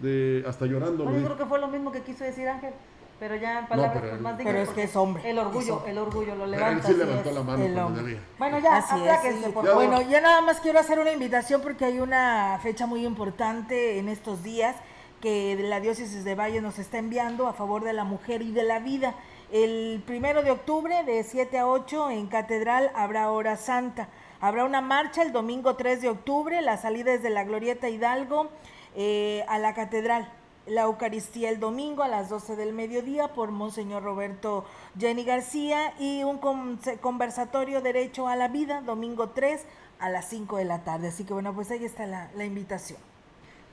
de hasta llorando. Bueno, yo creo que fue lo mismo que quiso decir Ángel, pero ya en palabras pero pues, él- más Pero dignas, es que es hombre, El orgullo, hombre. el orgullo lo Pero él levanta. sí levantó es. la mano cuando debía. Bueno, ya, Así es, por Ya, favor. Bueno, yo nada más quiero hacer una invitación porque hay una fecha muy importante en estos días que la diócesis de Valle nos está enviando a favor de la mujer y de la vida. El primero de octubre, de 7 a 8, en Catedral habrá hora santa. Habrá una marcha el domingo 3 de octubre, la salida es de la Glorieta Hidalgo eh, a la Catedral. La Eucaristía el domingo a las 12 del mediodía por Monseñor Roberto Jenny García y un con- conversatorio Derecho a la Vida, domingo 3 a las 5 de la tarde. Así que bueno, pues ahí está la invitación.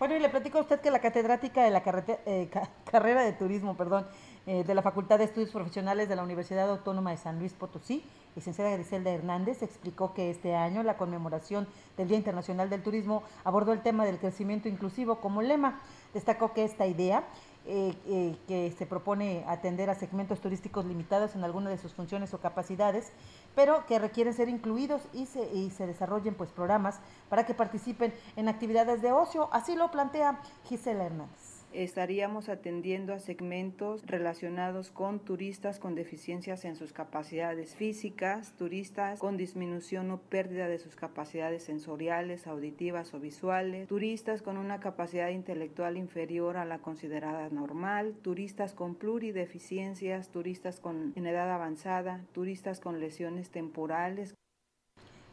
Bueno, y le platico a usted que la catedrática de la eh, ca- carrera de turismo, perdón, eh, de la Facultad de Estudios Profesionales de la Universidad Autónoma de San Luis Potosí, licenciada Griselda Hernández, explicó que este año la conmemoración del Día Internacional del Turismo abordó el tema del crecimiento inclusivo como lema. Destacó que esta idea eh, que se propone atender a segmentos turísticos limitados en alguna de sus funciones o capacidades, pero que requieren ser incluidos y se, y se desarrollen pues programas para que participen en actividades de ocio. Así lo plantea Gisela Hernández. Estaríamos atendiendo a segmentos relacionados con turistas con deficiencias en sus capacidades físicas, turistas con disminución o pérdida de sus capacidades sensoriales, auditivas o visuales, turistas con una capacidad intelectual inferior a la considerada normal, turistas con plurideficiencias, turistas con en edad avanzada, turistas con lesiones temporales,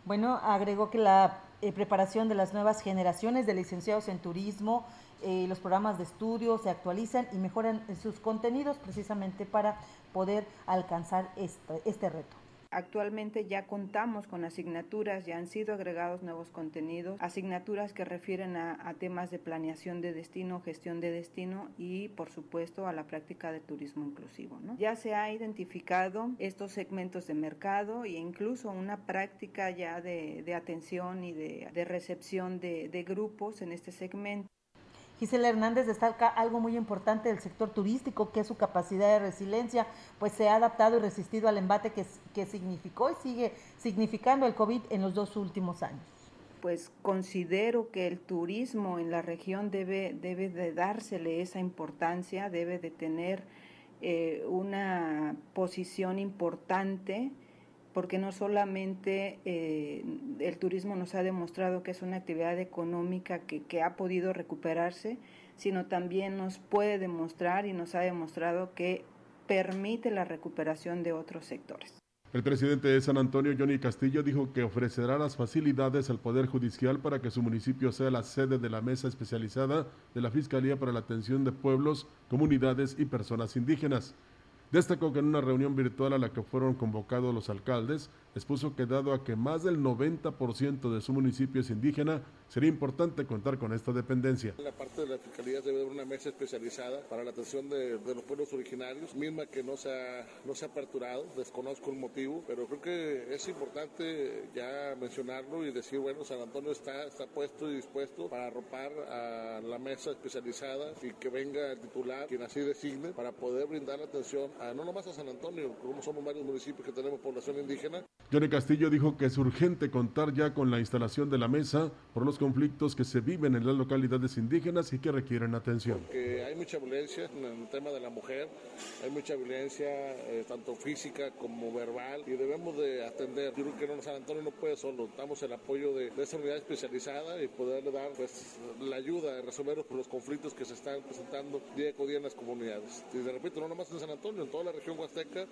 Bueno, agregó que la eh, preparación de las nuevas generaciones de licenciados en turismo, eh, los programas de estudio se actualizan y mejoran sus contenidos precisamente para poder alcanzar este, este reto. Actualmente ya contamos con asignaturas, ya han sido agregados nuevos contenidos, asignaturas que refieren a, temas de planeación de destino, gestión de destino y por supuesto a la práctica de turismo inclusivo. Ya se ha identificado estos segmentos de mercado e incluso una práctica ya de, atención y de, recepción de grupos en este segmento. Gisela Hernández destaca algo muy importante del sector turístico, que es su capacidad de resiliencia, pues se ha adaptado y resistido al embate que, significó y sigue significando el COVID en los dos últimos años. Pues considero que el turismo en la región debe, debe de dársele esa importancia, debe de tener eh, una posición importante porque no solamente eh, el turismo nos ha demostrado que es una actividad económica que, que, ha podido recuperarse, sino también nos puede demostrar y nos ha demostrado que permite la recuperación de otros sectores. El presidente de San Antonio, Johnny Castillo, dijo que ofrecerá las facilidades al Poder Judicial para que su municipio sea la sede de la mesa especializada de la Fiscalía para la Atención de Pueblos, Comunidades y Personas Indígenas. Destacó que en una reunión virtual a la que fueron convocados los alcaldes, expuso que dado a que más del 90% de su municipio es indígena, sería importante contar con esta dependencia. La parte de la Fiscalía debe haber una mesa especializada para la atención de, los pueblos originarios, misma que no se, ha, no se ha aperturado, desconozco el motivo, pero creo que es importante ya mencionarlo y decir, bueno, San Antonio está, está puesto y dispuesto para arropar a la mesa especializada y que venga el titular, quien así designe, para poder brindar atención a no nomás a San Antonio, como somos varios municipios que tenemos población indígena, Johnny Castillo dijo que es urgente contar ya con la instalación de la mesa por los conflictos que se viven en las localidades indígenas y que requieren atención. Que hay mucha violencia en el tema de la mujer, hay mucha violencia eh, tanto física como verbal y debemos de atender. Yo creo que San Antonio no puede solo, damos el apoyo de, esta unidad especializada y poderle dar pues, la ayuda de resolver los conflictos que se están presentando día a día en las comunidades. Y de repente no nomás en San Antonio, en toda la región huasteca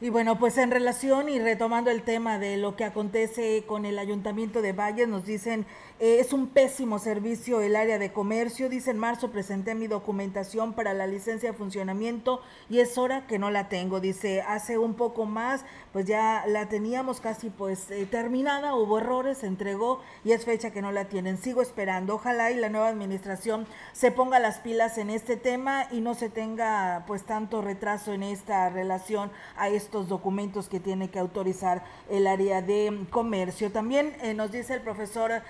y bueno, pues en relación y retomando el tema de lo que acontece con el ayuntamiento de Valles, nos dicen eh, es un pésimo servicio el área de comercio. Dice en marzo presenté mi documentación para la licencia de funcionamiento y es hora que no la tengo. Dice hace un poco más, pues ya la teníamos casi pues eh, terminada, hubo errores, se entregó y es fecha que no la tienen. Sigo esperando. Ojalá y la nueva administración se ponga las pilas en este tema y no se tenga pues tanto retraso en esta relación a estos documentos que tiene que autorizar el área de comercio. También eh, nos dice el profesor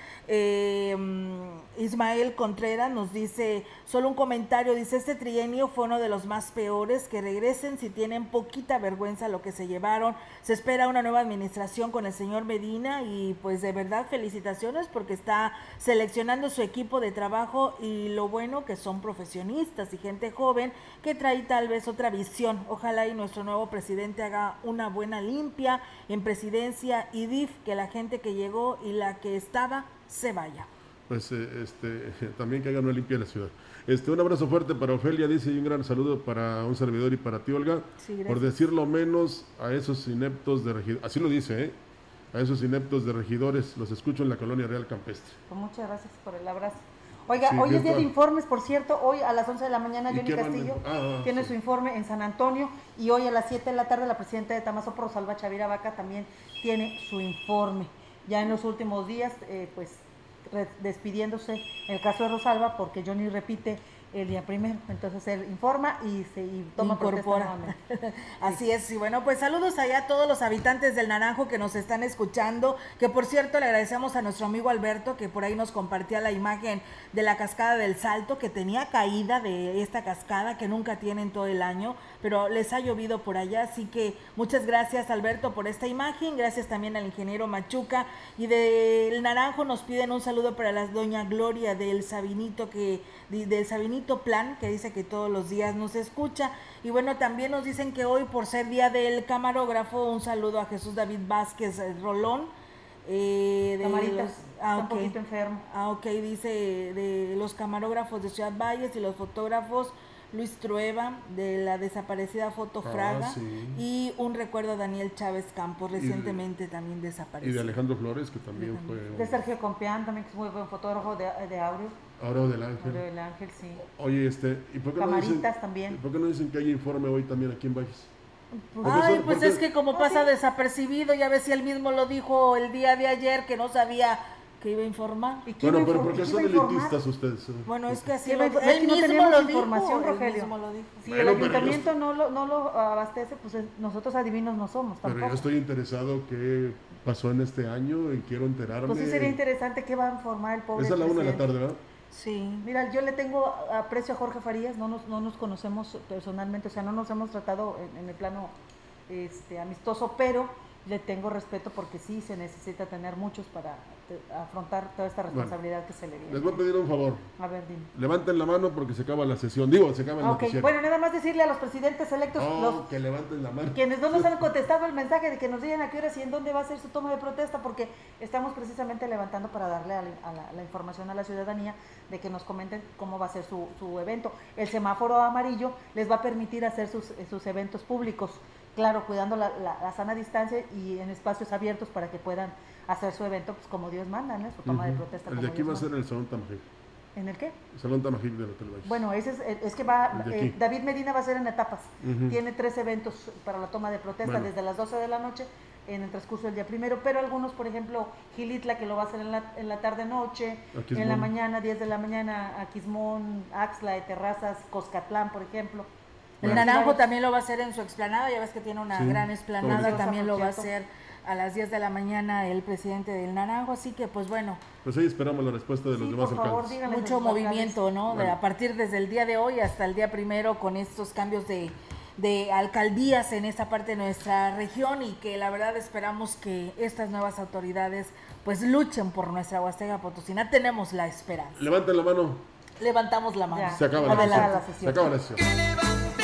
Ismael Contreras nos dice, solo un comentario, dice, este trienio fue uno de los más peores, que regresen si tienen poquita vergüenza lo que se llevaron. Se espera una nueva administración con el señor Medina y pues de verdad felicitaciones porque está seleccionando su equipo de trabajo y lo bueno que son profesionistas y gente joven que trae tal vez otra visión. Ojalá y nuestro nuevo presidente haga una buena limpia en presidencia y DIF, que la gente que llegó y la que estaba se vaya. Pues eh, este, también que hagan una limpia en la ciudad. Este, un abrazo fuerte para Ofelia, dice, y un gran saludo para un servidor y para ti, Olga. por decirlo menos a esos ineptos de regidores, así lo dice, ¿eh? a esos ineptos de regidores, los escucho en la colonia Real Campestre. Pues muchas gracias por el abrazo. Oiga, hoy es día de informes, por cierto, hoy a las 11 de la mañana Johnny Castillo ah, tiene su informe en San Antonio y hoy a las 7 de la tarde la presidenta de Tamazo Rosalba Chavira Vaca también tiene su informe ya en los últimos días, eh, pues despidiéndose en el caso de Rosalba, porque Johnny repite el día primero. Entonces él informa y se toma Incorpora. Así es. Y bueno, pues saludos allá a todos los habitantes del Naranjo que nos están escuchando. Que por cierto, le agradecemos a nuestro amigo Alberto que por ahí nos compartía la imagen de la cascada del Salto, que tenía caída de esta cascada que nunca tienen todo el año, pero les ha llovido por allá. Así que muchas gracias, Alberto, por esta imagen. Gracias también al ingeniero Machuca. Y del Naranjo nos piden un saludo para la doña Gloria del Sabinito, que del Sabinito Plan, que dice que todos los días nos escucha. Y bueno, también nos dicen que hoy, por ser día del camarógrafo, un saludo a Jesús David Vázquez eh, Rolón. Eh, de ah, un poquito enfermo. Ah, ok, dice de los camarógrafos de Ciudad Valles y los fotógrafos Luis Trueba, de la desaparecida Foto Ah, Fraga, sí. y un recuerdo a Daniel Chávez Campos, de- recientemente también Y desaparecido. de Alejandro Flores, que también fue De Sergio Compeán, también que es muy buen fotógrafo de, de Aureo. Aureo del Ángel. Aureo del Ángel, sí. Oye, este, ¿y por qué, no dicen, Camaritas también. ¿por qué no dicen que hay informe hoy también aquí en Valles? Porque Ay, pues porque- es que como pasa desapercibido, ya ves si él mismo lo dijo el día de ayer que no sabía que iba a informar. Bueno, pero porque son elitistas ustedes. Bueno, es que así Sí, lo, es él que no mismo tenemos lo dijo. información, él Rogelio. mismo lo dijo. Si Bueno, el pero yo ayuntamiento no lo, no lo abastece, pues eh, nosotros adivinos no somos Pero tampoco. yo estoy interesado qué pasó en este año y quiero enterarme. Pues sí sería interesante qué va a informar el pobre Es a la una de la tarde, ¿verdad? Sí. Mira, yo le tengo aprecio a Jorge Farías, no nos, no nos conocemos personalmente, o sea, no nos hemos tratado en, en el plano este, amistoso, pero le tengo respeto porque sí se necesita tener muchos para te- afrontar toda esta responsabilidad que se le Les viene. voy a pedir un favor. A ver, dime. Levanten la mano porque se acaba la sesión. Digo, se acaba el Ok, noticiero. bueno, nada más decirle a los presidentes electos, Oh, los, que levanten la mano. quienes no nos han contestado el mensaje de que nos digan a qué horas y en dónde va a ser su toma de protesta, porque estamos precisamente levantando para darle a la, a la- la información a la ciudadanía de que nos comenten cómo va a ser su, su evento. El semáforo amarillo les va a permitir hacer sus, eh, sus eventos públicos, claro, cuidando la, la- la sana distancia y en espacios abiertos para que puedan hacer su evento pues, como Dios manda, ¿no? su toma de protesta. El de aquí Dios va a ser manda. el Salón Tamajic. ¿En el qué? El Salón Tamajic del Hotel Valles. Bueno, ese es, es que va, eh. David Medina va a ser en etapas. Tiene tres eventos para la toma de protesta Bueno. desde las 12 de la noche en el transcurso del día primero, pero algunos, por ejemplo, Gilitla, que lo va a hacer en la, en la tarde-noche, en la mañana, 10 de la mañana, Aquismón, Axla de Terrazas, Coscatlán, por ejemplo. El Bueno. Naranjo también lo va a hacer en su explanada, ya ves que tiene una Sí, gran explanada, también lo va a hacer a las 10 de la mañana el presidente del Naranjo, así que pues bueno, Pues ahí esperamos la respuesta de los Sí, demás por favor, alcaldes. mucho movimiento, ¿no? De- a partir desde el día de hoy hasta el día primero con estos cambios de, de alcaldías en esta parte de nuestra región y que la verdad esperamos que estas nuevas autoridades pues luchen por nuestra Huasteca Potosina. Tenemos la esperanza. Levanten la mano. Levantamos la mano. Ya. Se acaba la Adelante. sesión. Se acaba la sesión.